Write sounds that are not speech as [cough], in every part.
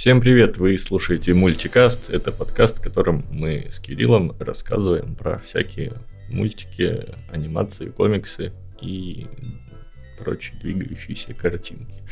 Всем привет! Вы слушаете Мультикаст. Это подкаст, в котором мы с Кириллом рассказываем про всякие мультики, анимации, комиксы и прочие двигающиеся картинки.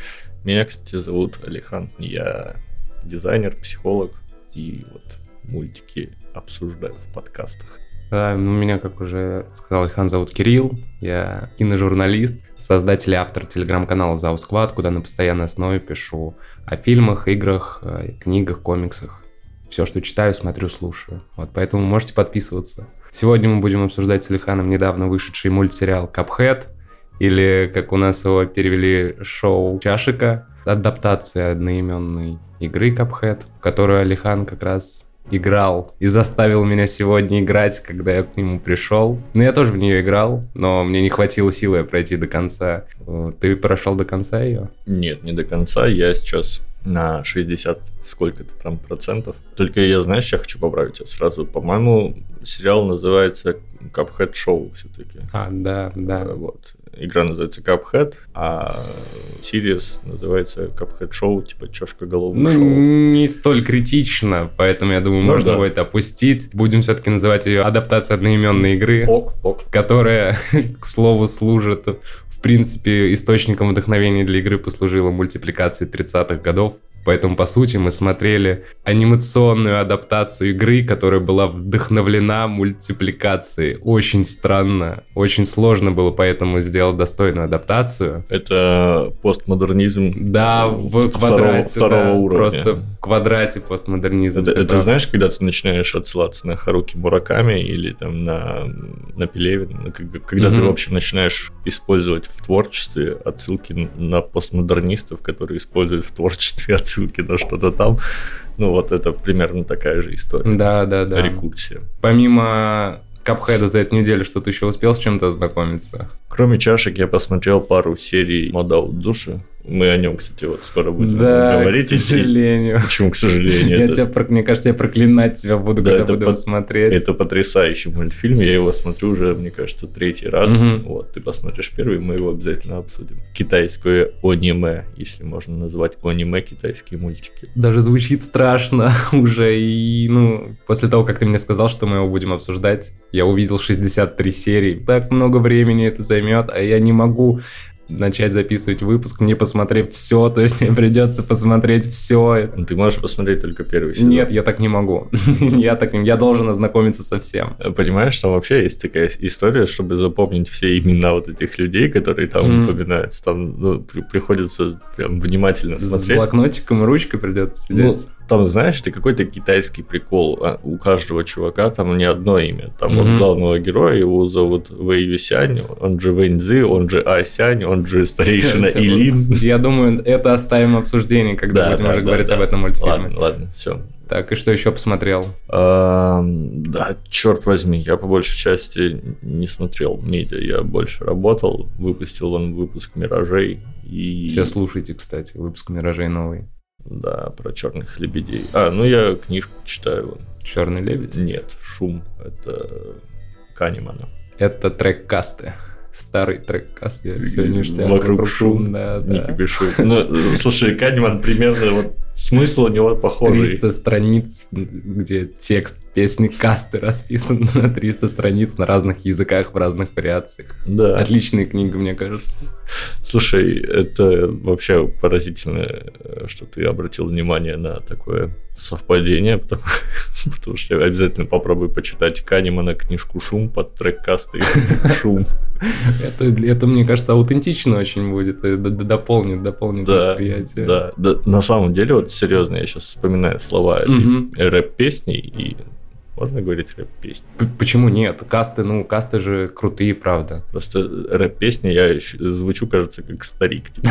Меня, кстати, зовут Алихан. Я дизайнер, психолог и вот мультики обсуждаю в подкастах. Да, ну, меня, как уже сказал Алихан, зовут Кирилл. Я киножурналист, создатель и автор телеграм-канала Заусквад, куда на постоянной основе пишу о фильмах, играх, книгах, комиксах. Все, что читаю, смотрю, слушаю. Вот поэтому можете подписываться. Сегодня мы будем обсуждать с Илиханом недавно вышедший мультсериал «Капхед», или, как у нас его перевели, шоу «Чашика», адаптация одноименной игры Капхед, в которую Алихан как раз играл и заставил меня сегодня играть, когда я к нему пришел. Ну, я тоже в нее играл, но мне не хватило силы пройти до конца. Ты прошел до конца ее? Нет, не до конца. Я сейчас на 60 сколько-то там процентов. Только я, знаешь, я хочу поправить тебя сразу. По-моему, сериал называется Cuphead Show все-таки. А, да, да. Вот игра называется Cuphead, а Сириус называется Cuphead Show, типа чашка головы ну, шоу. не столь критично, поэтому я думаю, ну, можно да. будет опустить. Будем все-таки называть ее адаптацией одноименной игры, ок, ок. которая, [laughs] к слову, служит в принципе, источником вдохновения для игры послужила мультипликация 30-х годов Поэтому, по сути, мы смотрели анимационную адаптацию игры, которая была вдохновлена мультипликацией. Очень странно, очень сложно было поэтому сделать достойную адаптацию. Это постмодернизм да, в квадрате. Второго, да, уровня. Просто в квадрате постмодернизм. Это, это знаешь, когда ты начинаешь отсылаться на Харуки Мураками или там на, на Пелевина, когда mm-hmm. ты, в общем, начинаешь использовать в творчестве отсылки на постмодернистов, которые используют в творчестве отсылки ссылки на что-то там. Ну, вот это примерно такая же история. Да, да, да. Рекурсия. Помимо Капхеда за эту неделю что-то еще успел с чем-то ознакомиться? Кроме чашек я посмотрел пару серий Мода Души. Мы о нем, кстати, вот скоро будем да, говорить. к сожалению. Почему, к сожалению? Я это... тебя, мне кажется, я проклинать тебя буду, да, когда буду по... смотреть. Это потрясающий мультфильм. Я его смотрю уже, мне кажется, третий раз. Угу. Вот, ты посмотришь первый, мы его обязательно обсудим. Китайское аниме, если можно назвать аниме китайские мультики. Даже звучит страшно [laughs] уже. И, ну, после того, как ты мне сказал, что мы его будем обсуждать, я увидел 63 серии. Так много времени это займет, а я не могу начать записывать выпуск, не посмотрев все, [laughs] то есть мне придется посмотреть все. Ты можешь посмотреть только первый сезон. Нет, я так не могу. [laughs] я так я должен ознакомиться со всем. Понимаешь, там вообще есть такая история, чтобы запомнить все имена вот этих людей, которые там mm. упоминаются. Там ну, приходится прям внимательно смотреть. С блокнотиком и ручкой придется сидеть. Ну, там, знаешь, это какой-то китайский прикол. А у каждого чувака там не одно имя. Там mm-hmm. вот главного героя, его зовут Вэй Юсянь, он же Вэнь Цзи, он же Асянь, он же старейшина Илин. Я думаю, это оставим обсуждение, когда будем уже говорить об этом мультфильме. Ладно, ладно, все. Так, и что еще посмотрел? А, да, черт возьми, я по большей части не смотрел медиа, я больше работал, выпустил он выпуск «Миражей». И... Все слушайте, кстати, выпуск «Миражей» новый. Да, про черных лебедей. А, ну я книжку читаю. Черный лебедь? Нет, шум. Это Канемана. Это трек касты. Старый трек каст, я сегодня ништяк. Вокруг шум, да, да. Не кипишу. Ну, слушай, Канеман примерно вот смысл у него похожий. 300 страниц, где текст песни касты расписан на 300 страниц на разных языках, в разных вариациях. Да. Отличная книга, мне кажется. Слушай, это вообще поразительно, что ты обратил внимание на такое совпадение, потому, [laughs] потому что я обязательно попробую почитать Канемана книжку «Шум» под трек касты «Шум». [laughs] Это, это, мне кажется, аутентично очень будет, это дополнит, дополнит да, восприятие. Да, да, на самом деле, вот серьезно, я сейчас вспоминаю слова угу. рэп-песни, и можно говорить рэп-песни? Почему нет? Касты, ну, касты же крутые, правда. Просто рэп-песни я звучу, кажется, как старик. Типа,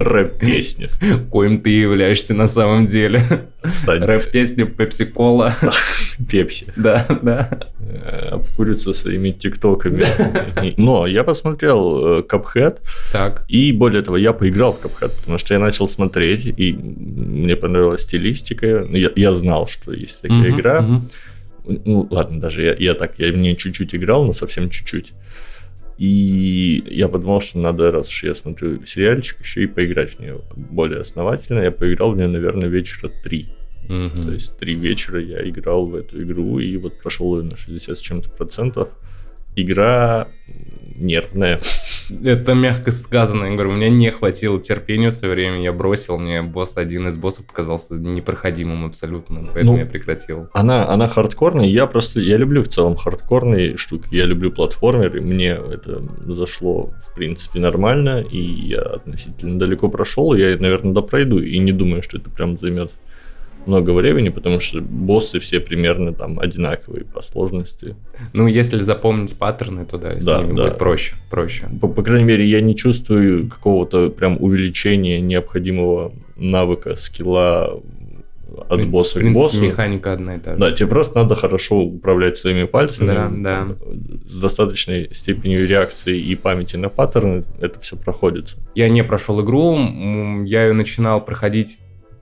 рэп-песня. Коим ты являешься на самом деле. Рэп-песня Пепси-Кола. [laughs] Пепси. Да, да. Э, обкуриться своими тиктоками. Но я посмотрел Капхед. Так. И более того, я поиграл в Капхед, потому что я начал смотреть, и мне понравилась стилистика. Я, я знал, что есть такая игра. ну ладно, даже я, я так, я в нее чуть-чуть играл, но совсем чуть-чуть. И я подумал, что надо, раз уж я смотрю сериальчик, еще и поиграть в нее более основательно. Я поиграл в нее, наверное, вечера три. Угу. То есть три вечера я играл в эту игру и вот прошел ее на 60 с чем-то процентов. Игра нервная. Это мягко сказано. Я говорю, у меня не хватило терпения в свое время. Я бросил, мне босс, один из боссов показался непроходимым абсолютно, поэтому ну, я прекратил. Она, она хардкорная, я просто, я люблю в целом хардкорные штуки, я люблю платформеры, мне это зашло, в принципе, нормально, и я относительно далеко прошел, я, наверное, допройду, и не думаю, что это прям займет много времени, потому что боссы все примерно там одинаковые по сложности. Ну, если запомнить паттерны, то да, с да, ними да. будет проще. проще. По, по крайней мере, я не чувствую какого-то прям увеличения необходимого навыка, скилла от принципе, босса принципе, к боссу. механика одна и та же. Да, тебе просто надо хорошо управлять своими пальцами. Да, да. С достаточной степенью реакции и памяти на паттерны это все проходится. Я не прошел игру, я ее начинал проходить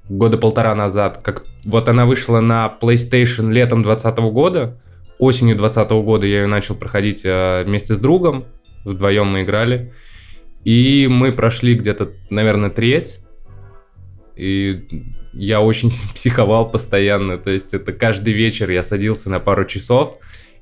года полтора назад, как вот она вышла на PlayStation летом 2020 года, осенью 2020 года я ее начал проходить э, вместе с другом, вдвоем мы играли, и мы прошли где-то, наверное, треть, и я очень [laughs] психовал постоянно, то есть это каждый вечер я садился на пару часов,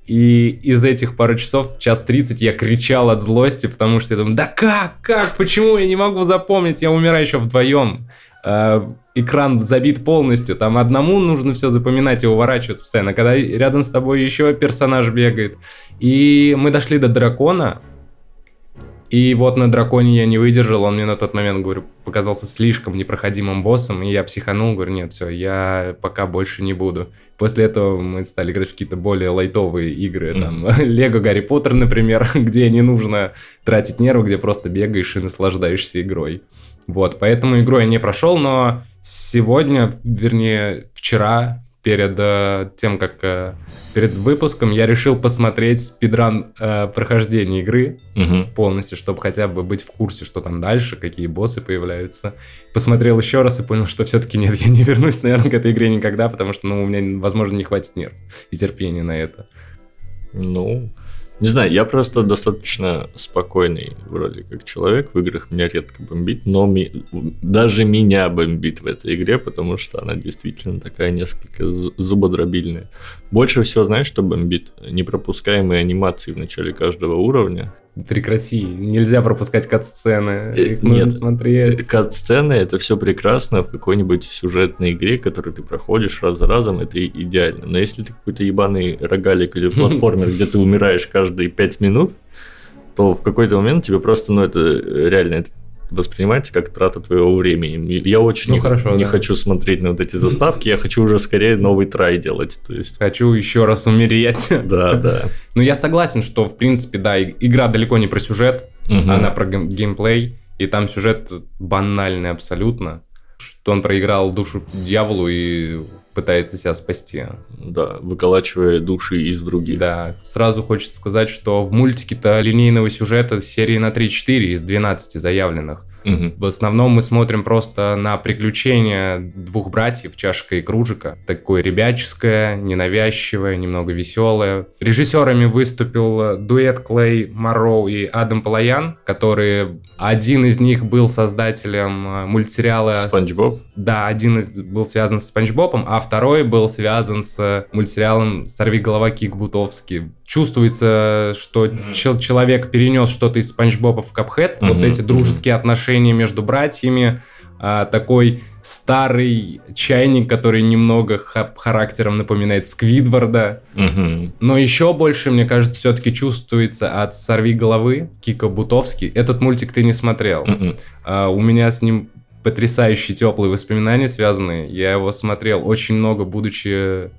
и из этих пару часов, час 30, я кричал от злости, потому что я думаю, да как, как, почему я не могу запомнить, я умираю еще вдвоем. Э, экран забит полностью, там одному нужно все запоминать и уворачиваться постоянно, когда рядом с тобой еще персонаж бегает. И мы дошли до дракона, и вот на драконе я не выдержал, он мне на тот момент, говорю, показался слишком непроходимым боссом, и я психанул, говорю, нет, все, я пока больше не буду. После этого мы стали играть в какие-то более лайтовые игры, там, [laughs] Лего Гарри Поттер, например, [laughs] где не нужно тратить нервы, где просто бегаешь и наслаждаешься игрой. Вот, поэтому игру я не прошел, но сегодня, вернее, вчера, перед э, тем, как э, перед выпуском, я решил посмотреть спидран э, прохождения игры угу. полностью, чтобы хотя бы быть в курсе, что там дальше, какие боссы появляются. Посмотрел еще раз и понял, что все-таки нет, я не вернусь, наверное, к этой игре никогда, потому что, ну, у меня, возможно, не хватит нерв и терпения на это. Ну, не знаю, я просто достаточно спокойный вроде как человек. В играх меня редко бомбит, но ми... даже меня бомбит в этой игре, потому что она действительно такая несколько зубодробильная. Больше всего, знаешь, что бомбит? Непропускаемые анимации в начале каждого уровня. Прекрати, нельзя пропускать кат-сцены, э, их Нет, нужно смотреть. Кат-сцены это все прекрасно в какой-нибудь сюжетной игре, которую ты проходишь раз за разом, это идеально. Но если ты какой-то ебаный рогалик или [laughs] платформер, где ты умираешь каждые пять минут, то в какой-то момент тебе просто, ну это реально, это воспринимать как трата твоего времени. Я очень ну, не, хорошо, не да. хочу смотреть на вот эти заставки, я хочу уже скорее новый трай делать. То есть... Хочу еще раз умереть. Да, да. [laughs] Ну, я согласен, что, в принципе, да, игра далеко не про сюжет, она про геймплей, и там сюжет банальный абсолютно, что он проиграл душу дьяволу и пытается себя спасти. Да, выколачивая души из других. Да, сразу хочется сказать, что в мультике-то линейного сюжета серии на 3-4 из 12 заявленных. Угу. В основном мы смотрим просто на приключения двух братьев, чашка и кружика. Такое ребяческое, ненавязчивое, немного веселое. Режиссерами выступил дуэт Клей Марроу и Адам Палаян, которые... Один из них был создателем э, мультсериала... Спанч Боб? Да, один из был связан с Спанч Бобом, а второй был связан с мультсериалом «Сорви голова Кик Бутовский». Чувствуется, что mm-hmm. человек перенес что-то из Спанч Боба в Капхэт. Mm-hmm. Вот эти дружеские отношения отношения между братьями, а, такой старый чайник, который немного характером напоминает Сквидварда. Угу. Но еще больше, мне кажется, все-таки чувствуется от «Сорви головы» Кика Бутовский. Этот мультик ты не смотрел. Угу. А, у меня с ним потрясающие теплые воспоминания связаны. Я его смотрел очень много, будучи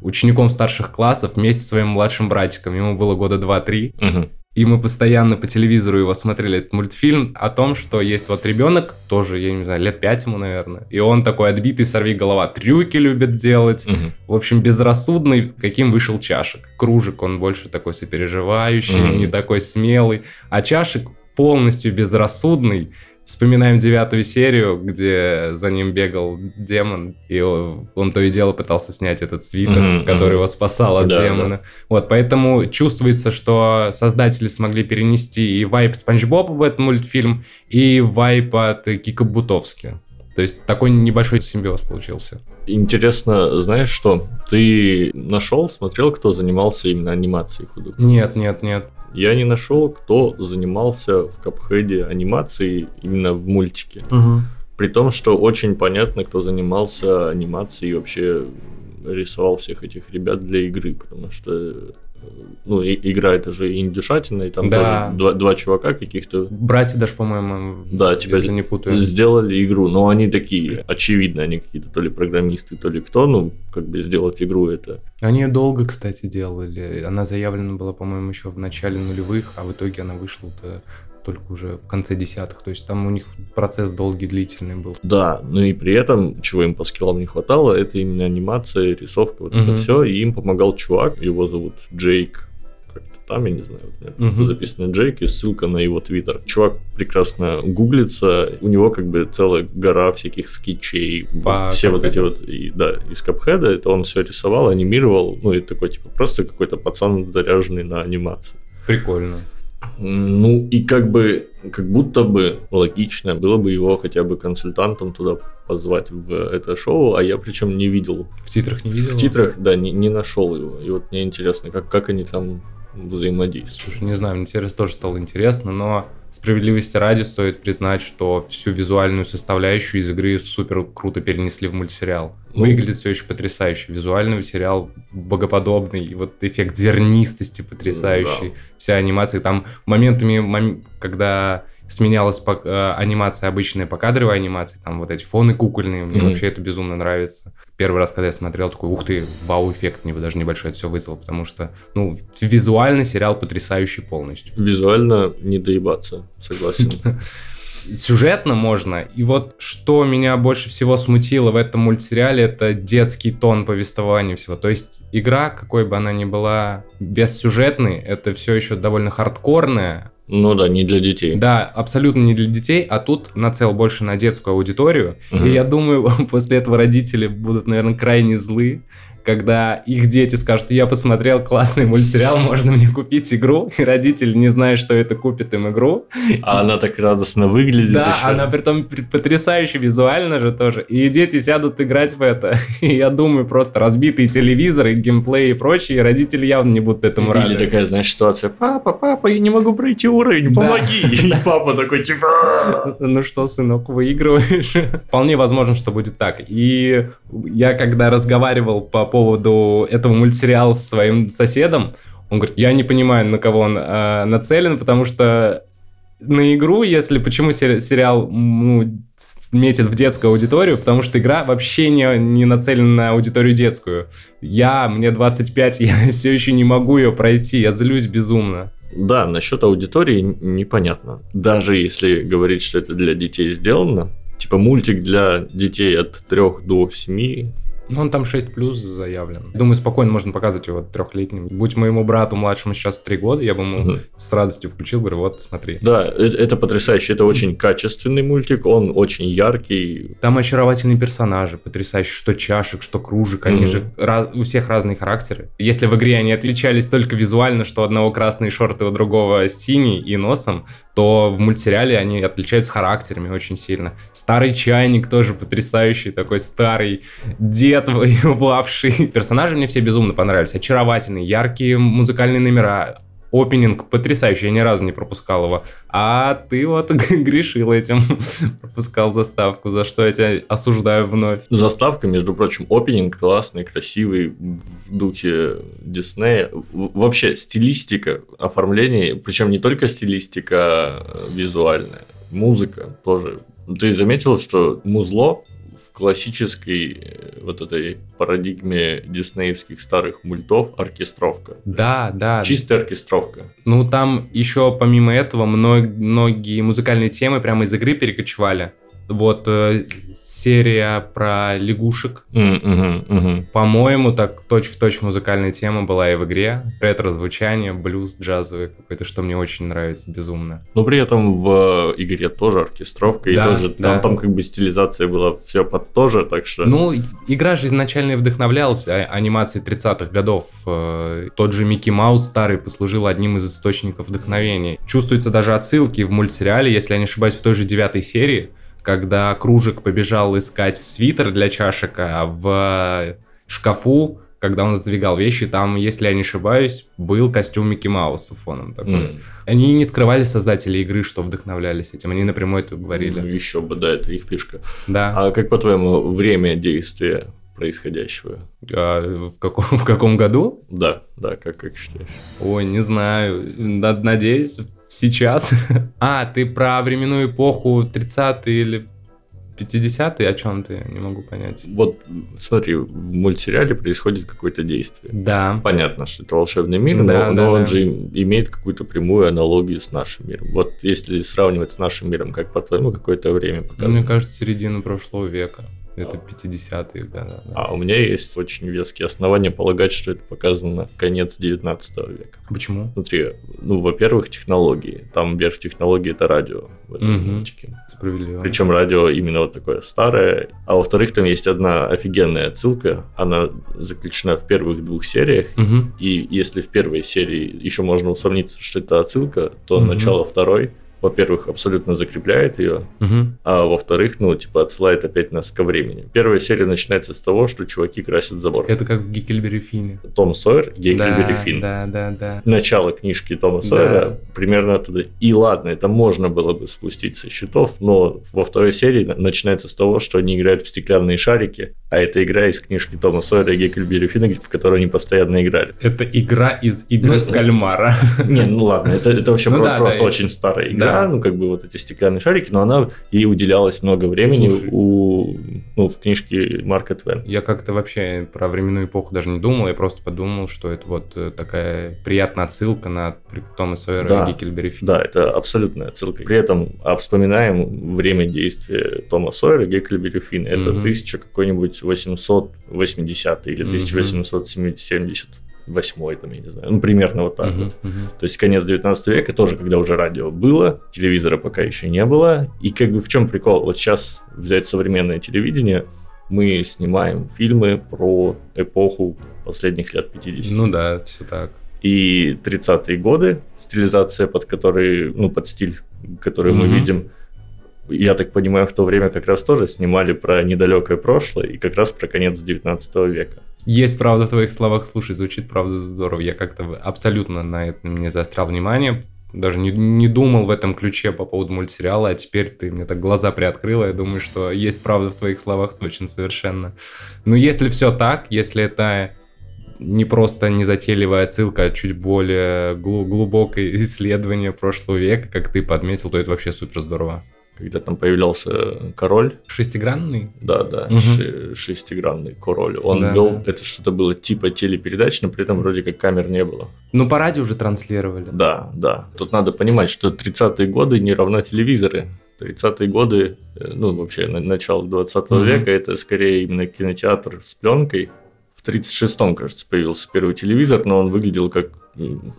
учеником старших классов вместе со своим младшим братиком. Ему было года 2-3. Угу. И мы постоянно по телевизору его смотрели, этот мультфильм о том, что есть вот ребенок, тоже, я не знаю, лет пять ему, наверное, и он такой отбитый сорви голова, трюки любит делать, угу. в общем, безрассудный, каким вышел Чашек. Кружек он больше такой сопереживающий, угу. не такой смелый, а Чашек полностью безрассудный, Вспоминаем девятую серию, где за ним бегал демон, и он то и дело пытался снять этот свитер, mm-hmm, который mm-hmm. его спасал от да, демона. Да. Вот, поэтому чувствуется, что создатели смогли перенести и вайп Спанч Боба в этот мультфильм, и вайп от Кика Бутовски. То есть такой небольшой симбиоз получился. Интересно, знаешь что? Ты нашел, смотрел, кто занимался именно анимацией художника? Нет, нет, нет. Я не нашел, кто занимался в Капхеде анимацией именно в мультике. Угу. При том, что очень понятно, кто занимался анимацией и вообще рисовал всех этих ребят для игры, потому что ну, и, игра это же индюшатина, и там да. тоже два, два чувака каких-то. Братья даже, по-моему, да, типа, если не путаю. Сделали игру, но они такие, очевидно, они какие-то то ли программисты, то ли кто, ну, как бы сделать игру это. Они ее долго, кстати, делали. Она заявлена была, по-моему, еще в начале нулевых, а в итоге она вышла-то только уже в конце десятых. То есть там у них процесс долгий, длительный был. Да, ну и при этом, чего им по скиллам не хватало, это именно анимация, рисовка, вот угу. это все. И им помогал чувак, его зовут Джейк как-то там, я не знаю, вот, угу. записано Джейк и ссылка на его твиттер. Чувак прекрасно гуглится, у него как бы целая гора всяких скетчей, вот, все вот эти вот, и, да, из капхеда, это он все рисовал, анимировал, ну и такой, типа, просто какой-то пацан заряженный на анимацию. Прикольно. Ну и как бы, как будто бы логично было бы его хотя бы консультантом туда позвать в это шоу, а я причем не видел. В титрах не видел? В титрах, да, не, не нашел его. И вот мне интересно, как, как они там взаимодействуют. Слушай, не знаю, мне теперь тоже стало интересно, но Справедливости ради стоит признать, что всю визуальную составляющую из игры супер круто перенесли в мультсериал. Выглядит все еще потрясающе. Визуальный сериал богоподобный, и вот эффект зернистости потрясающий. Да. Вся анимация. Там моментами, когда сменялась по, э, анимация обычная по кадровой анимации, там вот эти фоны кукольные, мне mm-hmm. вообще это безумно нравится. Первый раз, когда я смотрел, такой, ух ты, вау-эффект, мне даже небольшой это все вызвал, потому что, ну, визуально сериал потрясающий полностью. Визуально не доебаться, согласен. [laughs] Сюжетно можно. И вот что меня больше всего смутило в этом мультсериале, это детский тон повествования всего. То есть игра, какой бы она ни была, бессюжетной, это все еще довольно хардкорная, ну да, не для детей. Да, абсолютно не для детей, а тут нацел больше на детскую аудиторию. Угу. И я думаю, [laughs] после этого родители будут, наверное, крайне злы, когда их дети скажут, я посмотрел классный мультсериал, можно мне купить игру, и родители, не зная, что это, купит им игру. А она так радостно выглядит Да, еще. она при том потрясающе визуально же тоже. И дети сядут играть в это. [laughs] И я думаю, просто разбитые телевизоры, геймплей и прочее, и родители явно не будут этому рады. Или такая, знаешь, ситуация, папа, папа, я не могу пройти уровень, помоги. [laughs] И папа такой, типа... Ну что, сынок, выигрываешь? [laughs] Вполне возможно, что будет так. И я когда разговаривал по поводу этого мультсериала с своим соседом. Он говорит, я не понимаю, на кого он э, нацелен, потому что на игру, если почему сериал ну, метит в детскую аудиторию, потому что игра вообще не, не нацелена на аудиторию детскую. Я, мне 25, [laughs] я все еще не могу ее пройти, я злюсь безумно. Да, насчет аудитории непонятно. Даже если говорить, что это для детей сделано, типа мультик для детей от 3 до 7, ну, он там 6 плюс заявлен. Думаю, спокойно можно показывать его трехлетним. Будь моему брату младшему сейчас 3 года, я бы ему угу. с радостью включил, говорю, вот, смотри. Да, это, это потрясающе. Это очень качественный мультик, он очень яркий. Там очаровательные персонажи, потрясающие, что чашек, что кружек. Они угу. же раз, у всех разные характеры. Если в игре они отличались только визуально, что у одного красные шорты, у другого синий и носом, то в мультсериале они отличаются характерами очень сильно. Старый чайник тоже потрясающий, такой старый дед [laughs] воевавший. Персонажи мне все безумно понравились. Очаровательные, яркие музыкальные номера, Опенинг потрясающий, я ни разу не пропускал его. А ты вот [laughs] грешил этим, [laughs] пропускал заставку, за что я тебя осуждаю вновь. Заставка, между прочим, опенинг классный, красивый, в духе Диснея. Вообще, стилистика оформления, причем не только стилистика а визуальная, музыка тоже. Ты заметил, что музло классической э, вот этой парадигме диснеевских старых мультов оркестровка. Да, да. Чистая оркестровка. Ну, там еще помимо этого многие музыкальные темы прямо из игры перекочевали. Вот э, серия про лягушек. М, мгм, мгм. По-моему, так точь-в-точь музыкальная тема была и в игре. Ретро-звучание, блюз джазовый какой-то, что мне очень нравится безумно. Но при этом в игре тоже оркестровка, и Да, тоже да. там, там как бы стилизация была все под тоже, так что... Ну, игра же изначально и вдохновлялась а- анимацией 30-х годов. Э, Тот же Микки Маус старый послужил одним из источников вдохновения. Чувствуются даже отсылки в мультсериале, если я не ошибаюсь, в той же девятой серии, когда Кружик побежал искать свитер для чашек, а в шкафу, когда он сдвигал вещи, там, если я не ошибаюсь, был костюм Микки Мауса фоном такой. М, Они не скрывали создатели игры, что вдохновлялись этим. Они напрямую это говорили. ну, еще бы, да, это их фишка. Да. А как, по-твоему, время действия происходящего? А в, каком, в каком году? Да, да, как, как считаешь? Ой, не знаю. Над- Надеюсь, сейчас. [laughs] А, ты про временную эпоху 30-е или 50-е? О чем ты? Не могу понять. Вот, смотри, в мультсериале происходит какое-то действие. Да. Понятно, что это волшебный мир, но, Да, но да, он да. же им- имеет какую-то прямую аналогию с нашим миром. Вот если сравнивать с нашим миром, как по-твоему, какое-то время Мне показывает? кажется, середина прошлого века. Это 50-е годы. да. А у меня есть очень веские основания полагать, что это показано конец 19 века. Почему? Смотри, ну, во-первых, технологии. Там верх технологии это радио в этом Мгм. мультике. Справедливо. Причем радио именно вот такое старое. А во-вторых, там есть одна офигенная отсылка. Она заключена в первых двух сериях. Мгм. И если в первой серии еще можно усомниться, что это отсылка, то Мгм. начало второй, во-первых, абсолютно закрепляет ее, Мгм. а во-вторых, ну, типа, отсылает опять нас ко времени. Первая серия начинается с того, что чуваки красят забор. Это как в Гикельбери Фине. Том Сойер, Гейклибери да, Финн. да, да, да. Начало книжки Тома Сойера примерно оттуда. И ладно, это можно было бы спустить со счетов, но во второй серии на- начинается с того, что они играют в стеклянные шарики, а это игра из книжки Тома Сойера и Гейклибери Финна, в которой они постоянно играли. Это игра из игры Ну, в кальмара. [laughs] Не, ну ладно, это, вообще Ну про- да, просто да, очень старая игра, Да. ну как бы вот эти стеклянные шарики, но она ей уделялось много времени Слушай. у, ну, в книжке Марка Твен. Я как-то вообще про временную эпоху даже не думал, я просто подумал, что это вот э, такая приятная отсылка на Тома Сойера Да. и Гикельбери Финн. Да, это абсолютная отсылка. При этом, а вспоминаем время действия Тома Сойера, Геккельбери Финн. Это Мгм. 1000 какой-нибудь 880 или Мгм. 1878, там, я не знаю. Ну, примерно вот так Мгм, вот. мгм. То есть конец 19 века, тоже когда уже радио было, телевизора пока еще не было. И как бы в чем прикол? Вот сейчас взять современное телевидение, мы снимаем фильмы про эпоху последних лет 50. Ну да, все так. И 30-е годы, стилизация, под который, ну, под стиль, который мы Мгм. видим, я так понимаю, в то время как раз тоже снимали про недалекое прошлое и как раз про конец 19 века. Есть правда в твоих словах, слушай, звучит правда здорово. Я как-то абсолютно на это не заострял внимание, даже не, не думал в этом ключе по поводу мультсериала, а теперь ты мне так глаза приоткрыла, я думаю, что есть правда в твоих словах точно совершенно. Но если все так, если это не просто незатейливая отсылка, а чуть более глу- глубокое исследование прошлого века, как ты подметил, то это вообще супер здорово. Когда там появлялся король, Шестигранный? да, да, Мгм. ши- шестигранный король, он Да. вел, это что-то было типа телепередач, но при этом вроде как камер не было. Ну, по радио уже транслировали. Да, да. Тут надо понимать, что 30-е годы не равно телевизоры. 30-е годы, э, ну, вообще, на- начало 20 Мгм. века, это скорее именно кинотеатр с пленкой. В 36-м, кажется, появился первый телевизор, но он выглядел как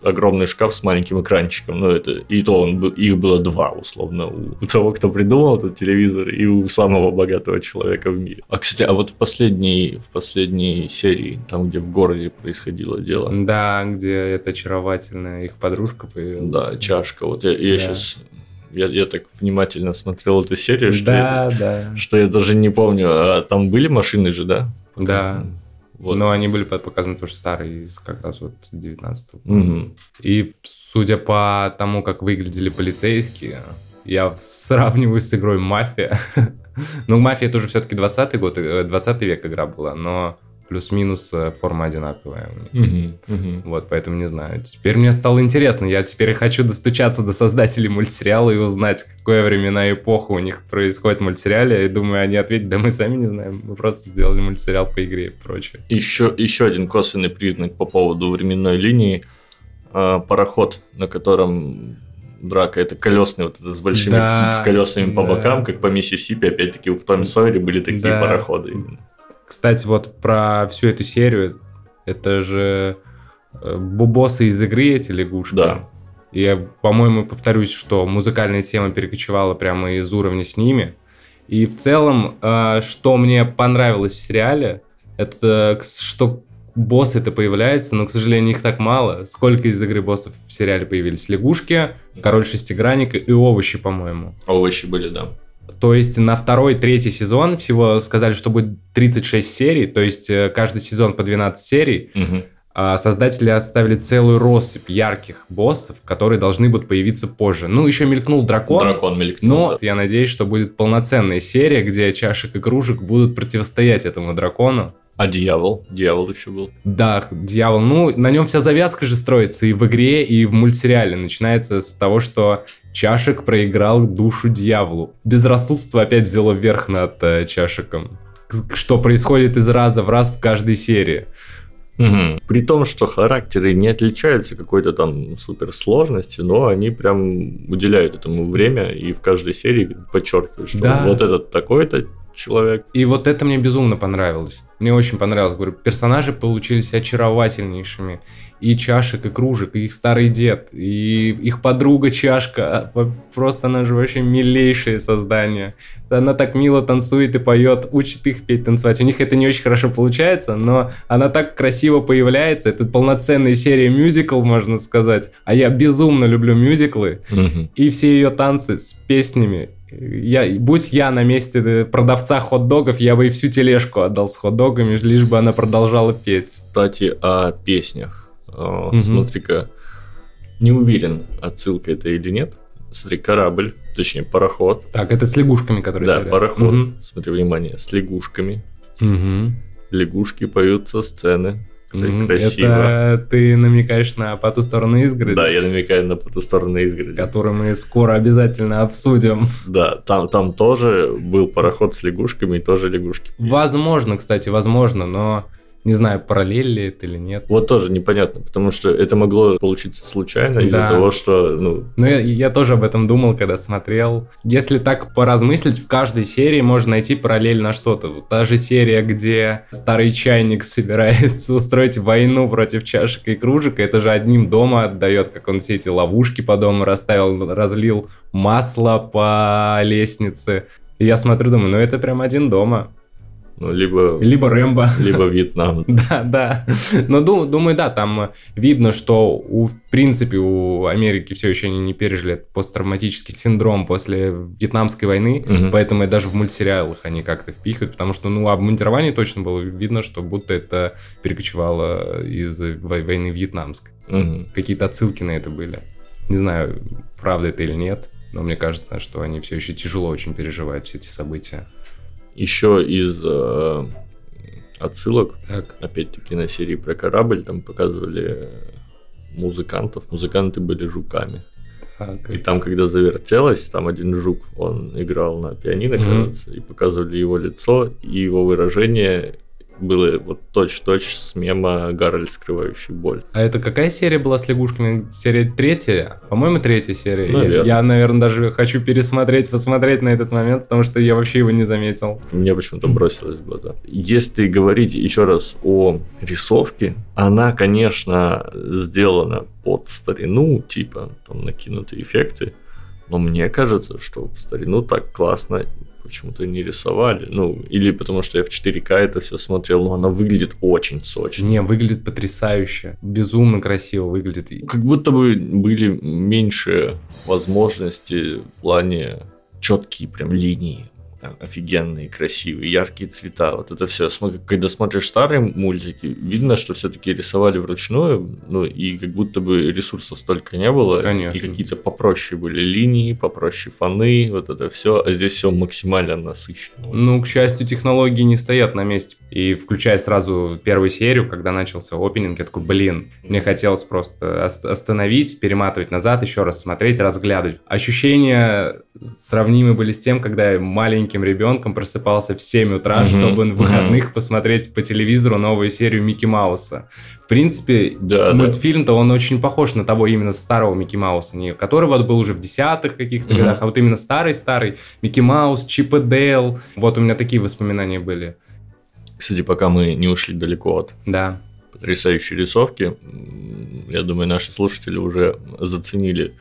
огромный шкаф с маленьким экранчиком. Ну, это, и то он, их было два, условно, у, у [laughs] того, кто придумал этот телевизор, и у самого богатого человека в мире. А, кстати, а вот в последней, в последней серии, там, где в городе происходило дело, Да, где эта очаровательная их подружка появилась. да, чашка. Вот я, я Да. сейчас я, я так внимательно смотрел эту серию, что, Да, я, да. что я даже не помню. А там были машины же, да? Да. Вот. Но они были показаны тоже старые, как раз вот 19 Мгм. И судя по тому, как выглядели полицейские, я сравниваю с игрой «Мафия». [laughs] ну, «Мафия» тоже все-таки 20 год, э, 20 век игра была, но плюс-минус э, форма одинаковая. у них. Мгм. Мгм. Вот, поэтому не знаю. Теперь мне стало интересно. Я теперь хочу достучаться до создателей мультсериала и узнать, какая времена и эпоха у них происходит в мультсериале. И думаю, они ответят, да мы сами не знаем. Мы просто сделали мультсериал по игре и прочее. Еще, еще один косвенный признак по поводу временной линии. А, Пароход, на котором драка. Это колесный вот этот с большими Да, колесами по да. бокам, как по Миссисипи. Опять-таки в Томе Сойере были такие Да. пароходы. именно. Кстати, вот про всю эту серию, это же э, бубосы из игры эти лягушки. Да. И я, по-моему, повторюсь, что музыкальная тема перекочевала прямо из уровня с ними. И в целом, э, что мне понравилось в сериале, это к- что боссы это появляются, но, к сожалению, их так мало. Сколько из игры боссов в сериале появились? Лягушки, король шестигранник и овощи, по-моему. Овощи были, да. То есть на второй, третий сезон всего сказали, что будет 36 серий, то есть э, каждый сезон по 12 серий. А создатели оставили целую россыпь ярких боссов, которые должны будут появиться позже. Ну, еще мелькнул дракон. Дракон мелькнул. Но да. я надеюсь, что будет полноценная серия, где чашек и кружек будут противостоять этому дракону. А дьявол? Дьявол еще был. Да, дьявол, ну, на нем вся завязка же строится и в игре, и в мультсериале. Начинается с того, что Чашек проиграл душу дьяволу. Безрассудство опять взяло верх над э, Чашиком. Что происходит из раза в раз в каждой серии. Мгм. При том, что характеры не отличаются какой-то там суперсложностью, но они прям уделяют этому время и в каждой серии подчеркивают, что Да. вот этот такой-то человек. И вот это мне безумно понравилось. Мне очень понравилось. Говорю, персонажи получились очаровательнейшими. И чашек, и кружек, и их старый дед, и их подруга чашка. Просто она же вообще милейшее создание. Она так мило танцует и поет, учит их петь, танцевать. У них это не очень хорошо получается, но она так красиво появляется. Это полноценная серия мюзикл, можно сказать. А я безумно люблю мюзиклы. Мгм. И все ее танцы с песнями. Я, будь я на месте э, продавца хот-догов, я бы и всю тележку отдал с хот-догами, лишь бы она продолжала петь. Кстати, о песнях. Мгм. Смотри-ка, не уверен, отсылка это или нет. Смотри, корабль, точнее пароход. Так, это с лягушками, которые Да, сериал. пароход. Мгм. Смотри, внимание, с лягушками. Мгм. Лягушки поют со сцены. Красиво. Это ты намекаешь на по ту сторону изгороди, Да, я намекаю на потусторонние изгороди. которую мы скоро обязательно обсудим. Да, там, там тоже был пароход с лягушками, и тоже лягушки. Возможно, кстати, возможно, но не знаю, параллель ли это или нет. Вот тоже непонятно, потому что это могло получиться случайно из-за Да. того, что, ну, Ну, я, я тоже об этом думал, когда смотрел. Если так поразмыслить, в каждой серии можно найти параллель на что-то. Вот Та же серия, где старый чайник [laughs] собирается устроить войну против чашек и кружек, это же одним дома отдает, как он все эти ловушки по дому расставил, разлил масло по лестнице. И я смотрю, думаю, ну это прям один дома. Ну либо, Либо Рэмбо. либо Вьетнам. [laughs] Да, да. Но дум- думаю, да, там видно, что у, в принципе у Америки все еще они не пережили этот посттравматический синдром после Вьетнамской войны, поэтому и даже в мультсериалах они как-то впихивают, потому что, ну, обмундирование точно было видно, что будто это перекочевало из вой- войны вьетнамской. Какие-то отсылки на это были. Не знаю, правда это или нет, но мне кажется, что они все еще тяжело очень переживают все эти события. Еще из э, отсылок, Так. опять-таки на серии про корабль, там показывали музыкантов. Музыканты были жуками. так. И там, когда завертелось, там один жук, он играл на пианино, Мгм. кажется, и показывали его лицо, и его выражение было вот точь-точь с мема Гарольд, скрывающий боль. А это какая серия была с лягушками? Серия третья? По-моему, третья серия. Я, Наверно. я, наверное, даже хочу пересмотреть, посмотреть на этот момент, потому что я вообще его не заметил. Мне почему-то бросилось в глаза. Если говорить еще раз о рисовке, она, конечно, сделана под старину, типа там накинуты эффекты, но мне кажется, что в старину так классно почему-то не рисовали. Ну, или потому что я в 4К это все смотрел, но она выглядит очень сочно. Не, выглядит потрясающе. Безумно красиво выглядит. Как будто бы были меньше возможности в плане четкие прям линии офигенные, красивые, яркие цвета. Вот это все. Когда смотришь старые мультики, видно, что все-таки рисовали вручную, ну и как будто бы ресурсов столько не было. Конечно. И какие-то попроще были линии, попроще фоны, вот это все. А здесь все максимально насыщенно. Ну, к счастью, технологии не стоят на месте. И включая сразу первую серию, когда начался опенинг, я такой, блин, мне хотелось просто остановить, перематывать назад, еще раз смотреть, разглядывать. Ощущения сравнимы были с тем, когда я маленьким ребенком просыпался в 7 утра, mm-hmm. чтобы в выходных mm-hmm. посмотреть по телевизору новую серию Микки Мауса. В принципе, да, мультфильм-то он очень похож на того именно старого Микки Мауса, не который вот был уже в десятых каких-то mm-hmm. годах, а вот именно старый-старый Микки Маус, Чип и Дейл. Вот у меня такие воспоминания были. Кстати, пока мы не ушли далеко от да. потрясающей рисовки, я думаю, наши слушатели уже заценили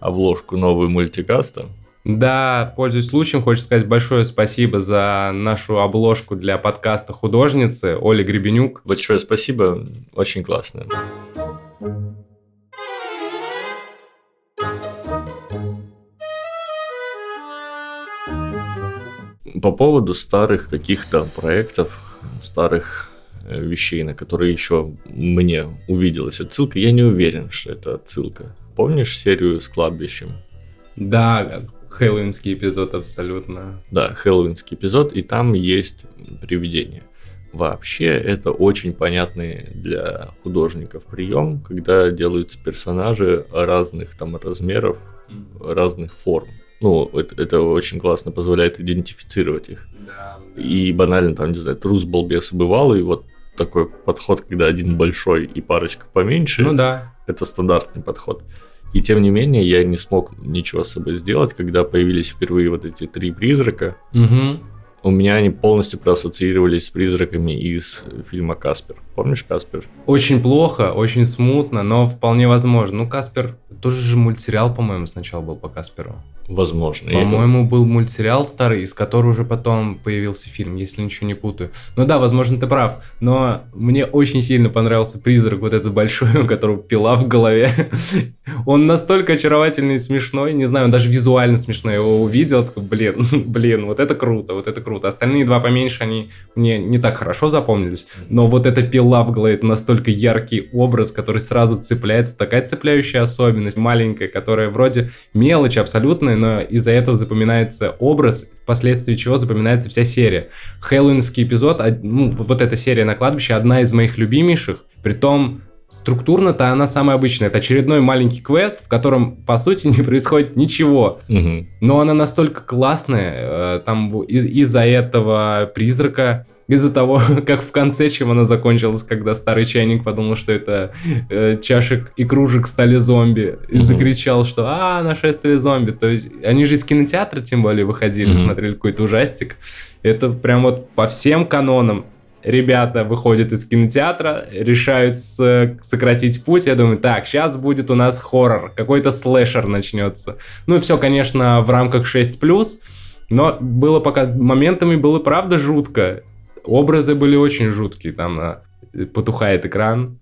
обложку новую мультикаста. Да, пользуясь случаем, хочется сказать большое спасибо за нашу обложку для подкаста художницы Оли Гребенюк. Большое спасибо, очень классно. По поводу старых каких-то проектов, старых э, вещей, на которые еще мне увиделась отсылка, я не уверен, что это отсылка. Помнишь серию с кладбищем? Да, хэллоуинский эпизод абсолютно. Да, хэллоуинский эпизод, и там есть привидение. Вообще, это очень понятный для художников прием, когда делаются персонажи разных там размеров, разных форм. Ну, это, это очень классно позволяет идентифицировать их. Да, да. И банально там, не знаю, трус, балбес и бывалый, вот такой подход, когда один большой и парочка поменьше. Ну да. Это стандартный подход. И тем не менее, я не смог ничего с собой сделать, когда появились впервые вот эти три призрака. Угу. У меня они полностью проассоциировались с призраками из фильма «Каспер». Помнишь «Каспер»? Очень плохо, очень смутно, но вполне возможно. Ну, «Каспер» тоже же мультсериал, по-моему, сначала был по «Касперу». Возможно. По-моему, был мультсериал старый, из которого уже потом появился фильм, если ничего не путаю. Ну да, возможно, ты прав, но мне очень сильно понравился призрак вот этот большой, [laughs] у которого пила в голове. Он настолько очаровательный и смешной, не знаю, он даже визуально смешной. Я его увидел, такой, блин, [laughs] блин, вот это круто, вот это круто. Остальные два поменьше, они мне не так хорошо запомнились, но вот эта пила в голове, это настолько яркий образ, который сразу цепляется, такая цепляющая особенность, маленькая, которая вроде мелочь абсолютная, но из-за этого запоминается образ, впоследствии чего запоминается вся серия. Хэллоуинский эпизод, ну, вот эта серия на кладбище, одна из моих любимейших, притом структурно-то она самая обычная. Это очередной маленький квест, в котором, по сути, [laughs] не происходит ничего. Угу. Но она настолько классная, э, там из- из-за этого призрака из-за того, [laughs] как в конце, чем она закончилась, когда старый чайник подумал, что это э, чашек и кружек стали зомби, и mm-hmm. закричал, что «А, нашествие зомби!» То есть они же из кинотеатра, тем более, выходили, mm-hmm. смотрели какой-то ужастик. Это прям вот по всем канонам ребята выходят из кинотеатра, решают сократить путь. Я думаю, так, сейчас будет у нас хоррор, какой-то слэшер начнется. Ну и все, конечно, в рамках 6+, но было пока моментами было правда жутко. Образы были очень жуткие, там на, потухает экран,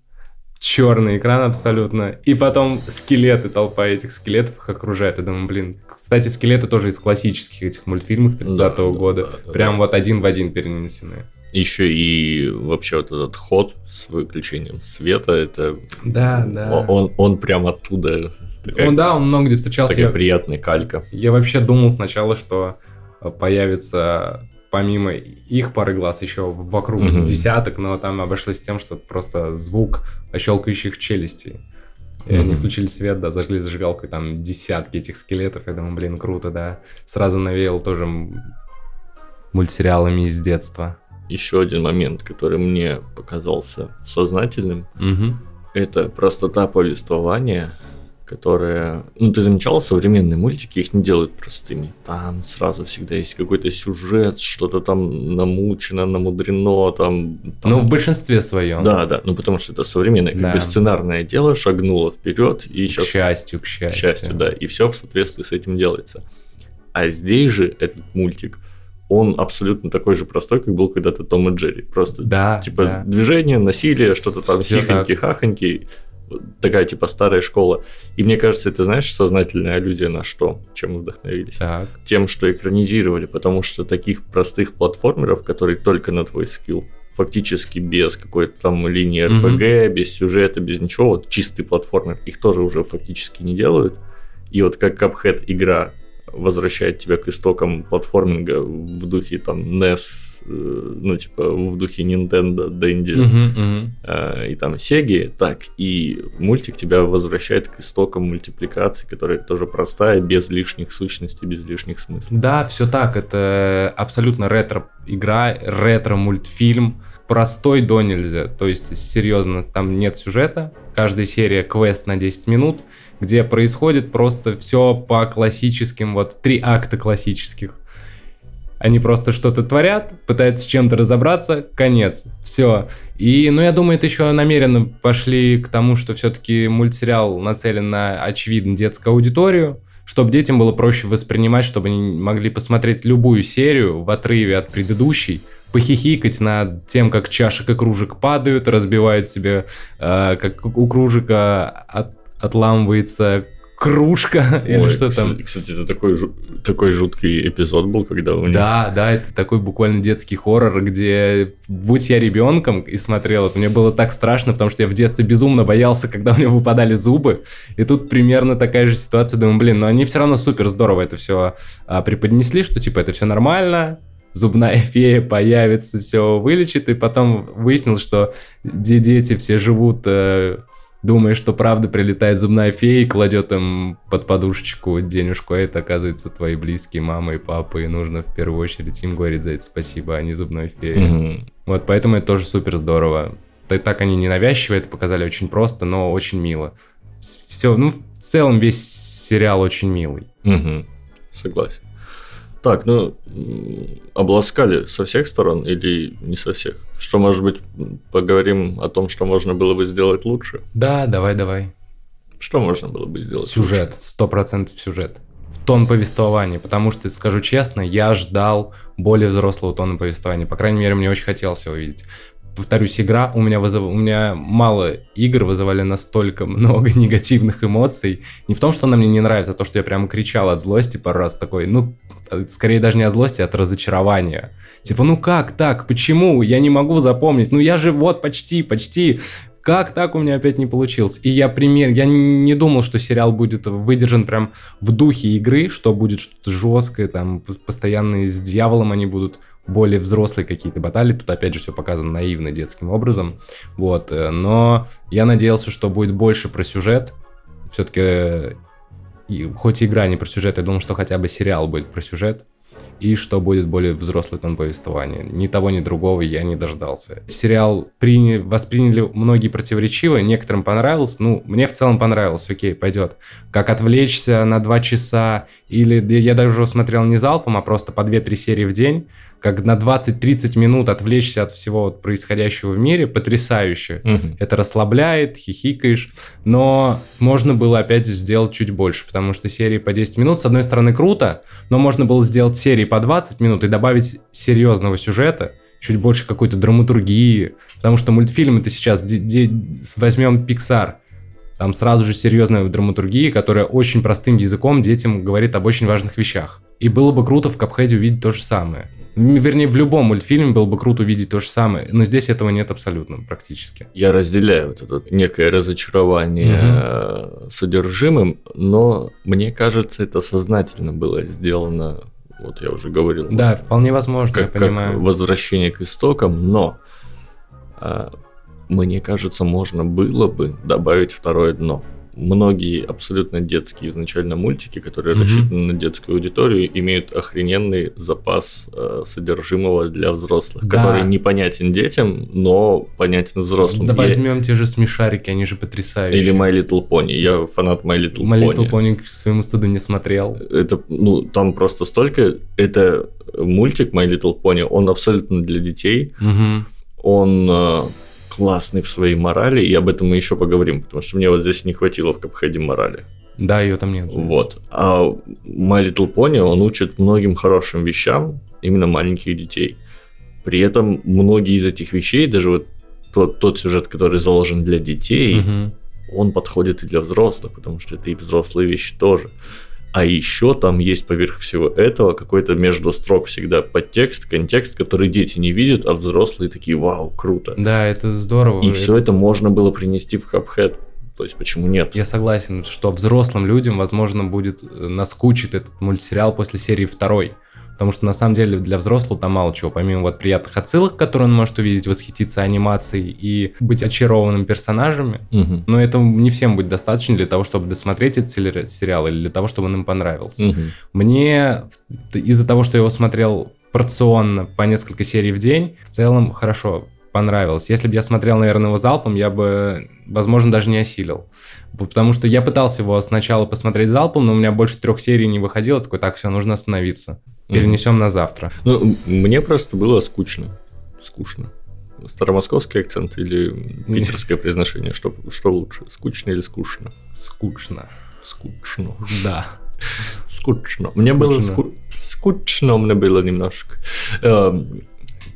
черный экран абсолютно, и потом скелеты, толпа этих скелетов их окружает. Я думаю, блин, кстати, скелеты тоже из классических этих мультфильмов 30-го да, года, да, да, прям да. вот один в один перенесены. Еще и вообще вот этот ход с выключением света, это... Да, да. Он, он прям оттуда. Такая, он, да, он много где встречался. Такая я, приятная калька. Я вообще думал сначала, что появится помимо их пары глаз еще вокруг mm-hmm. десяток, но там обошлось тем, что просто звук щелкающих челюстей. И mm-hmm. они включили свет, да, зажгли зажигалку, и там десятки этих скелетов. Я думаю, блин, круто, да. Сразу навеял тоже мультсериалами из детства. Еще один момент, который мне показался сознательным, mm-hmm. это простота повествования которая... Ну, ты замечал, современные мультики их не делают простыми. Там сразу всегда есть какой-то сюжет, что-то там намучено, намудрено, там... там... Ну, в большинстве своем. Да, да, ну, потому что это современное, как да. бы сценарное дело, шагнуло вперед, и сейчас... К счастью, к счастью. К счастью, да, и все в соответствии с этим делается. А здесь же этот мультик, он абсолютно такой же простой, как был когда-то Том и Джерри. Просто, да, типа, да. движение, насилие, что-то там хихоньки-хахоньки, такая типа старая школа. И мне кажется, это, знаешь, сознательная аллюзия на что, чем мы вдохновились? Так. Тем, что экранизировали, потому что таких простых платформеров, которые только на твой скилл, фактически без какой-то там линии RPG, mm-hmm. без сюжета, без ничего, вот чистый платформер, их тоже уже фактически не делают. И вот как Cuphead игра возвращает тебя к истокам платформинга в духе там NES, ну типа в духе Nintendo, Dendy Мгм, мгм. э, и там Сеги, так и мультик тебя возвращает к истокам мультипликации, которая тоже простая, без лишних сущностей, без лишних смыслов. Да, все так. Это абсолютно ретро-игра, ретро-мультфильм. Простой до нельзя. То есть, серьезно, там нет сюжета. Каждая серия квест на 10 минут, где происходит просто все по классическим, вот три акта классических. Они просто что-то творят, пытаются с чем-то разобраться, конец. Все. И, ну, я думаю, это еще намеренно пошли к тому, что все-таки мультсериал нацелен на, очевидно, детскую аудиторию, чтобы детям было проще воспринимать, чтобы они могли посмотреть любую серию в отрыве от предыдущей, похихикать над тем, как чашек и кружек падают, разбивают себе, э, как у кружика от- отламывается кружка [laughs] или Ой, что кс- там. Кстати, это такой, такой жуткий эпизод был, когда у них... Да, да, это такой буквально детский хоррор, где, будь я ребенком и смотрел это, мне было так страшно, потому что я в детстве безумно боялся, когда у меня выпадали зубы, и тут примерно такая же ситуация, думаю, блин, но они все равно супер здорово это все преподнесли, что типа это все нормально, зубная [laughs] фея появится, все вылечит, и потом выяснилось, что де- дети все живут, э, думая, что правда прилетает зубная фея и кладет им под подушечку денежку, а это, оказывается, твои близкие, мама и папа, и нужно в первую очередь им говорить за это спасибо, а не зубной фее. Мгм. Вот, поэтому это тоже супер здорово. Так, они ненавязчиво это показали очень просто, но очень мило. Все, ну, в целом весь сериал очень милый. Мгм. Согласен. Так, ну, обласкали со всех сторон или не со всех? Что, может быть, поговорим о том, что можно было бы сделать лучше? Да, давай, давай. Что можно было бы сделать Сюжет, сто процентов сюжет. Тон повествования, потому что, скажу честно, я ждал более взрослого тона повествования. По крайней мере, мне очень хотелось его видеть. Повторюсь, игра у меня, вызыв... у меня мало игр вызывали настолько много [laughs] негативших эмоций. Не в том, что она мне не нравится, а то, что я прямо кричал от злости пару раз такой, ну, скорее даже не от злости, а от разочарования. Типа, ну как так? Почему? Я не могу запомнить. Ну я же вот почти, почти. Как так у меня опять не получилось? И я пример, я не думал, что сериал будет выдержан прям в духе игры, что будет что-то жесткое, там постоянно с дьяволом они будут более взрослые какие-то баталии. Тут опять же все показано наивно детским образом. Вот. э, Но я надеялся, что будет больше про сюжет. Все-таки хоть и игра не про сюжет, я думал, что хотя бы сериал будет про сюжет и что будет более взрослый тон повествования. Ни того, ни другого я не дождался. Сериал приня... восприняли многие противоречиво, некоторым понравился, ну, мне в целом понравилось, окей, пойдет. Как отвлечься на два часа, или я даже смотрел не залпом, а просто по 2-3 серии в день, как на 20-30 минут отвлечься от всего вот происходящего в мире, потрясающе. Мгм. Это расслабляет, хихикаешь, но можно было опять сделать чуть больше, потому что серии по 10 минут, с одной стороны, круто, но можно было сделать серии по 20 минут и добавить серьезного сюжета, чуть больше какой-то драматургии, потому что мультфильм это сейчас, возьмем Pixar, там сразу же серьезная драматургия, которая очень простым языком детям говорит об очень важных вещах. И было бы круто в Капхеде увидеть то же самое. Вернее, в любом мультфильме было бы круто увидеть то же самое, но здесь этого нет абсолютно практически. Я разделяю вот это некое разочарование э, содержимым, но мне кажется, это сознательно было сделано. Вот я уже говорил. Да, вполне возможно, как, я понимаю. как возвращение к истокам, но а, мне кажется, можно было бы добавить второе дно. Многие абсолютно детские изначально мультики, которые Мгм. рассчитаны на детскую аудиторию, имеют охрененный запас э, содержимого для взрослых, Да. который непонятен детям, но понятен взрослым. Да Я- возьмем те же смешарики, они же потрясающие. Или My Little Pony. Я фанат My Little My Pony. Little Pony к своему стыду не смотрел. Это, ну, там просто столько... Это мультик My Little Pony, он абсолютно для детей. Мгм. Он э, классный в своей морали, и об этом мы еще поговорим, потому что мне вот здесь не хватило в Капхеде морали. Да, ее там нет. Вот. А My Little Pony, он учит многим хорошим вещам именно маленьких детей. При этом многие из этих вещей, даже вот тот, тот сюжет, который заложен для детей, Мгм. он подходит и для взрослых, потому что это и взрослые вещи тоже. А еще там есть поверх всего этого какой-то между строк всегда подтекст, контекст, который дети не видят, а взрослые такие, вау, круто. Да, это здорово. И все это можно было принести в Cuphead. То есть почему нет? Я согласен, что взрослым людям, возможно, будет э, наскучит этот мультсериал после серии второй. Потому что на самом деле для взрослого там мало чего, помимо вот приятных отсылок, которые он может увидеть, восхититься анимацией и быть очарованным персонажами. Угу. Но этого не всем будет достаточно для того, чтобы досмотреть этот сериал или для того, чтобы он им понравился. Угу. Мне из-за того, что я его смотрел порционно по несколько серий в день, в целом хорошо понравилось. Если бы я смотрел, наверное, его залпом, я бы, возможно, даже не осилил. Потому что я пытался его сначала посмотреть залпом, но у меня больше трех серий не выходило. Такой, так, все, нужно остановиться. Перенесем mm-hmm. на завтра. Ну, мне просто было скучно. Скучно. Старомосковский акцент или питерское [laughs] произношение? Что, что лучше, скучно или скучно? Скучно. Скучно. Да. Скучно. Мне было ску... скучно, мне было немножко.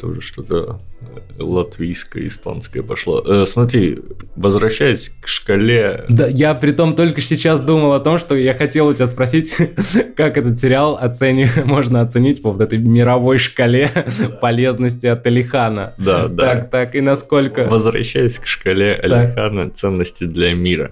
Тоже что-то латвийское, эстонское пошло. Э, смотри, возвращаясь к шкале... Да, я при том только сейчас думал о том, что я хотел у тебя спросить, [laughs] как этот сериал оцени... [laughs] можно оценить по вот этой мировой шкале да. полезности от Алихана. Да, да. Так, так, и насколько... Возвращаясь к шкале Алихана ценности для мира.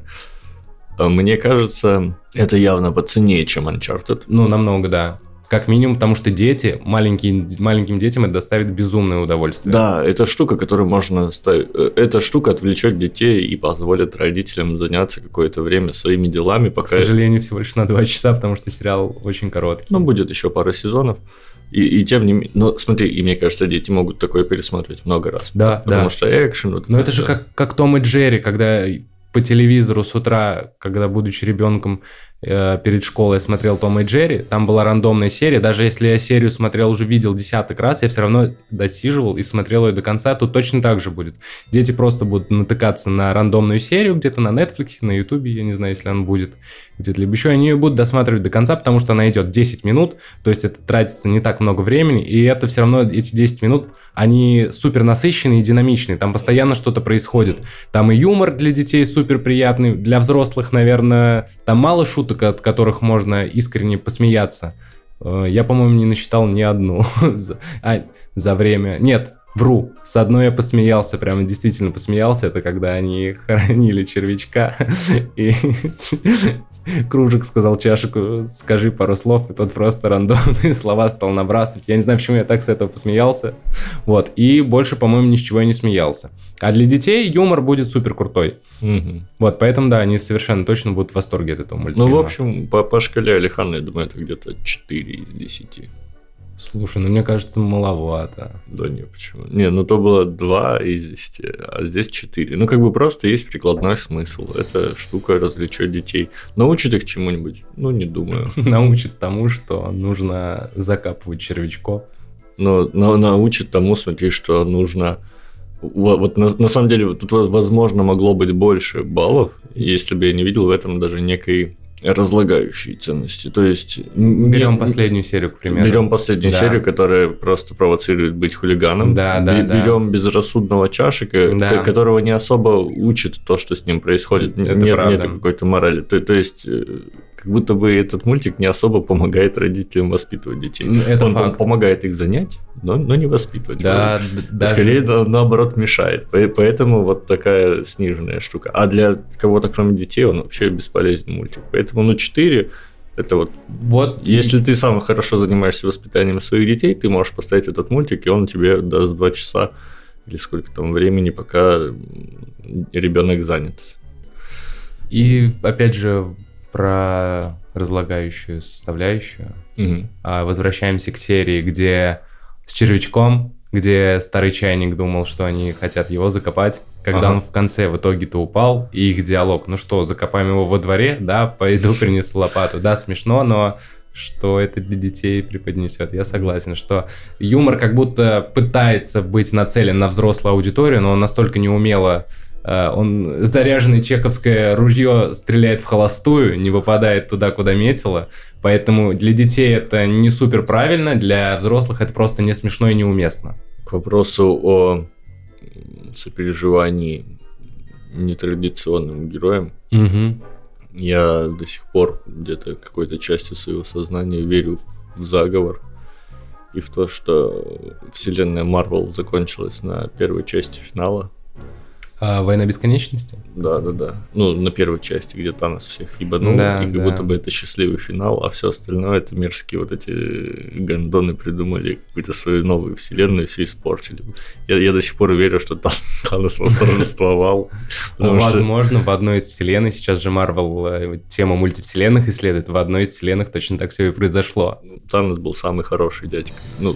Э, мне кажется, это явно по цене, чем Uncharted. Ну, намного, да. Как минимум, потому что дети, маленькие, маленьким детям это доставит безумное удовольствие. Да, это штука, которую можно ставить. Э, эта штука отвлечет детей и позволит родителям заняться какое-то время своими делами. Пока... К сожалению, всего лишь на два часа, потому что сериал очень короткий. Ну, будет еще пара сезонов. И, и тем не менее, но смотри, и мне кажется, дети могут такое пересматривать много раз. Да, потому да. что экшен. Вот но это, это же как, как Том и Джерри, когда по телевизору с утра, когда будучи ребенком, Э, перед школой смотрел Том и Джерри, там была рандомная серия, даже если я серию смотрел, уже видел десяток раз, я все равно досиживал и смотрел ее до конца, тут точно так же будет. Дети просто будут натыкаться на рандомную серию где-то на Netflix, на YouTube, я не знаю, если он будет где-то либо еще, они ее будут досматривать до конца, потому что она идет 10 минут, то есть это тратится не так много времени, и это все равно, эти 10 минут, они супер насыщенные и динамичные, там постоянно что-то происходит. Там и юмор для детей супер приятный, для взрослых, наверное, там мало шуток, от которых можно искренне посмеяться. Э, я, по-моему, не насчитал ни одну [laughs] а, за время. Нет, Вру. С одной я посмеялся, прямо действительно посмеялся. Это когда они хоронили червячка. [laughs] И Кружик сказал чашику, скажи пару слов, и тот просто рандомные слова стал набрасывать. Я не знаю, почему я так с этого посмеялся. Вот. И больше, по-моему, ни с чего я не смеялся. А для детей юмор будет супер крутой. Угу. Вот, поэтому, да, они совершенно точно будут в восторге от этого мультфильма. Ну, в общем, по, по шкале Алихана, я думаю, это где-то 4 из 10. Слушай, ну мне кажется, маловато. Да не, почему? Не, ну то было 2 из 10, а здесь 4. Ну как бы просто есть прикладной смысл. Эта штука развлечет детей. Научит их чему-нибудь? Ну не думаю. [laughs] Научит тому, что нужно закапывать червячков. Но, но научит тому, смотри, что нужно... Вот, вот на, на самом деле тут, возможно, могло быть больше баллов, если бы я не видел в этом даже некой разлагающие ценности. То есть берем не, последнюю серию, к примеру. Берем последнюю да. серию, которая просто провоцирует быть хулиганом. Да, да, берем да. безрассудного чашика, да. которого не особо учит то, что с ним происходит. Это нет, правда. нет какой-то морали. То, то есть э, как будто бы этот мультик не особо помогает родителям воспитывать детей. Это он, факт. помогает их занять, но, но не воспитывать. Да, даже... Скорее, наоборот, мешает. Поэтому вот такая сниженная штука. А для кого-то, кроме детей, он вообще бесполезный мультик. Поэтому, ну, 4 это вот, вот если ты сам хорошо занимаешься воспитанием своих детей, ты можешь поставить этот мультик, и он тебе даст 2 часа или сколько там времени, пока ребенок занят. И опять же, про разлагающую составляющую. Угу. А возвращаемся к серии, где с червячком, где старый чайник думал, что они хотят его закопать, когда ага. он в конце в итоге-то упал, и их диалог, ну что, закопаем его во дворе, да, пойду [laughs] принесу лопату. Да, смешно, но что это для детей преподнесет. Я согласен, что юмор как будто пытается быть нацелен на взрослую аудиторию, но он настолько неумело он заряженный чеховское ружье стреляет в холостую, не попадает туда, куда метило. Поэтому для детей это не супер правильно, для взрослых это просто не смешно и неуместно. К вопросу о сопереживании нетрадиционным героям. Угу. Я до сих пор где-то какой-то частью своего сознания верю в заговор и в то, что вселенная Марвел закончилась на первой части финала А, «Война бесконечности»? Да, да, да. Ну, на первой части, где Танос всех ебанул, да, и как да. будто бы это счастливый финал, а все остальное это мерзкие вот эти гандоны придумали какую-то свою новую вселенную, все испортили. Я, я до сих пор верю, что там Танос восторжествовал. Возможно, в одной из вселенной, сейчас же Марвел э, тему мультивселенных исследует, в одной из вселенных точно так все и произошло. Танос был самый хороший дядька. Ну,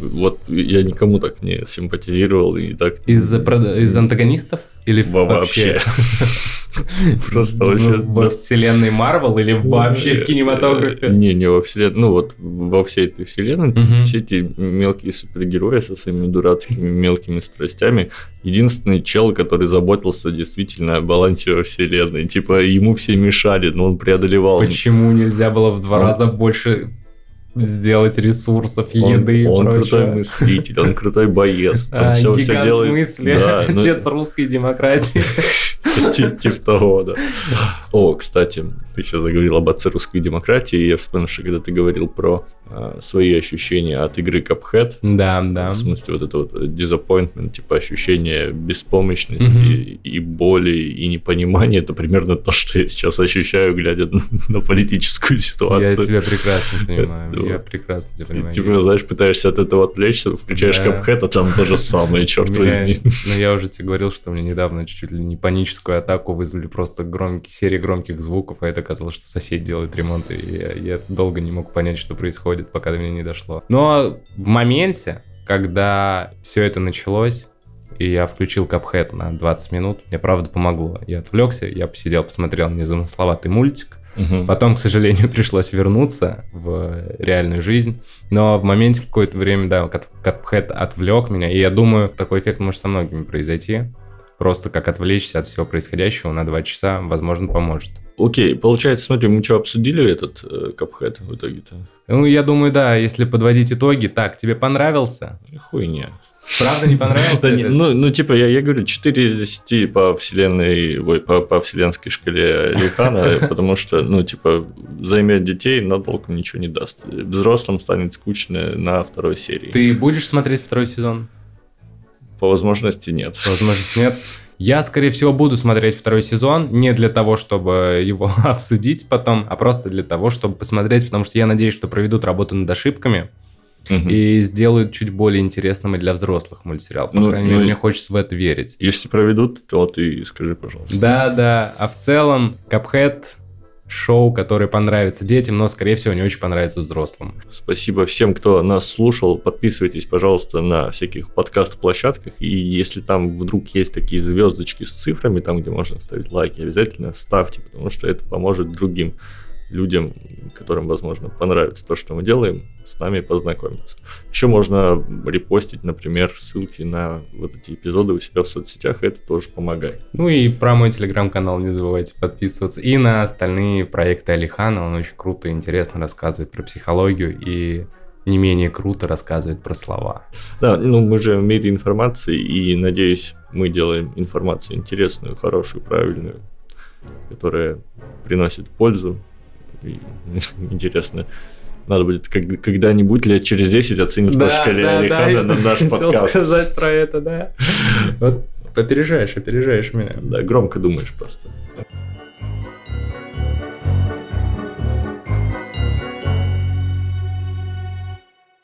вот я никому так не симпатизировал и так... Из, из антагонистов? Или вообще? [laughs] Просто ну, вообще... Во вселенной Марвел или вообще в кинематографе? Не, не во вселенной. Ну вот во всей этой вселенной все эти мелкие супергерои со своими дурацкими мелкими страстями. Единственный чел, который заботился действительно о балансе во вселенной. Типа ему все мешали, но он преодолевал. Почему нельзя было в два раза больше сделать ресурсов, еды он, и Он крутой мыслитель, он крутой боец. Он [laughs] а, все, все делает. мысли, да, ну... отец русской демократии. [laughs] [laughs] Типа того, да. О, кстати, ты сейчас заговорил об отце русской демократии, я вспомнил, что когда ты говорил про а, свои ощущения от игры Cuphead. Да, да. В смысле, вот это вот disappointment, типа ощущение беспомощности и боли, и непонимания, это примерно то, что я сейчас ощущаю, глядя на политическую ситуацию. Я тебя прекрасно [laughs] понимаю, я прекрасно тебя понимаю. Ты, типа, знаешь, пытаешься от этого отвлечься, включаешь. Cuphead, а там то же самое, черт возьми. Ну, я уже тебе говорил, что мне недавно чуть ли не паническую атаку вызвали просто громкие, серии громких звуков, а это казалось, что сосед делает ремонт, и я, я долго не мог понять, что происходит пока до меня не дошло. Но в моменте, когда все это началось, и я включил капхэт на 20 минут, мне правда помогло. Я отвлекся, я посидел, посмотрел незамысловатый мультик, Угу. Потом, к сожалению, [laughs] пришлось вернуться в реальную жизнь. Но в моменте в какое-то время, да, Cuphead отвлек меня. И я думаю, такой эффект может со многими произойти. Просто как отвлечься от всего происходящего на два часа, возможно, поможет. Окей, получается, смотри, мы что, обсудили этот э, капхэт в итоге-то? Ну, я думаю, да, если подводить итоги, так, тебе понравился? Хуйня. Правда не понравился? [laughs] Ну, ну, типа, я, я говорю, 4 из 10 по вселенной, ой, по, по вселенской шкале Лихана, [laughs] потому что, ну, типа, займет детей, но толком ничего не даст. Взрослым станет скучно на второй серии. Ты будешь смотреть второй сезон? По возможности нет. По возможности нет. Я, скорее всего, буду смотреть второй сезон не для того, чтобы его [laughs] обсудить потом, а просто для того, чтобы посмотреть, потому что я надеюсь, что проведут работу над ошибками угу. и сделают чуть более интересным и для взрослых мультсериал. По ну, крайней мере, ну, мне хочется в это верить. Если проведут, то ты скажи, пожалуйста. Да, да. А в целом, Капхэт шоу, которое понравится детям, но, скорее всего, не очень понравится взрослым. Спасибо всем, кто нас слушал. Подписывайтесь, пожалуйста, на всяких подкаст-площадках. И если там вдруг есть такие звездочки с цифрами, там, где можно ставить лайки, обязательно ставьте, потому что это поможет другим людям, которым, возможно, понравится то, что мы делаем, с нами познакомиться. Еще можно репостить, например, ссылки на вот эти эпизоды у себя в соцсетях, это тоже помогает. Ну и про мой телеграм-канал не забывайте подписываться. И на остальные проекты Алихана, он очень круто и интересно рассказывает про психологию и не менее круто рассказывает про слова. Да, ну мы же в мире информации, и надеюсь, мы делаем информацию интересную, хорошую, правильную, которая приносит пользу [laughs] Интересно. Надо будет когда-нибудь лет через 10 оценить да, по шкале да, Алихана да, на наш подкаст. сказать про это, да. [laughs] Вот опережаешь, опережаешь меня. Да, громко думаешь просто.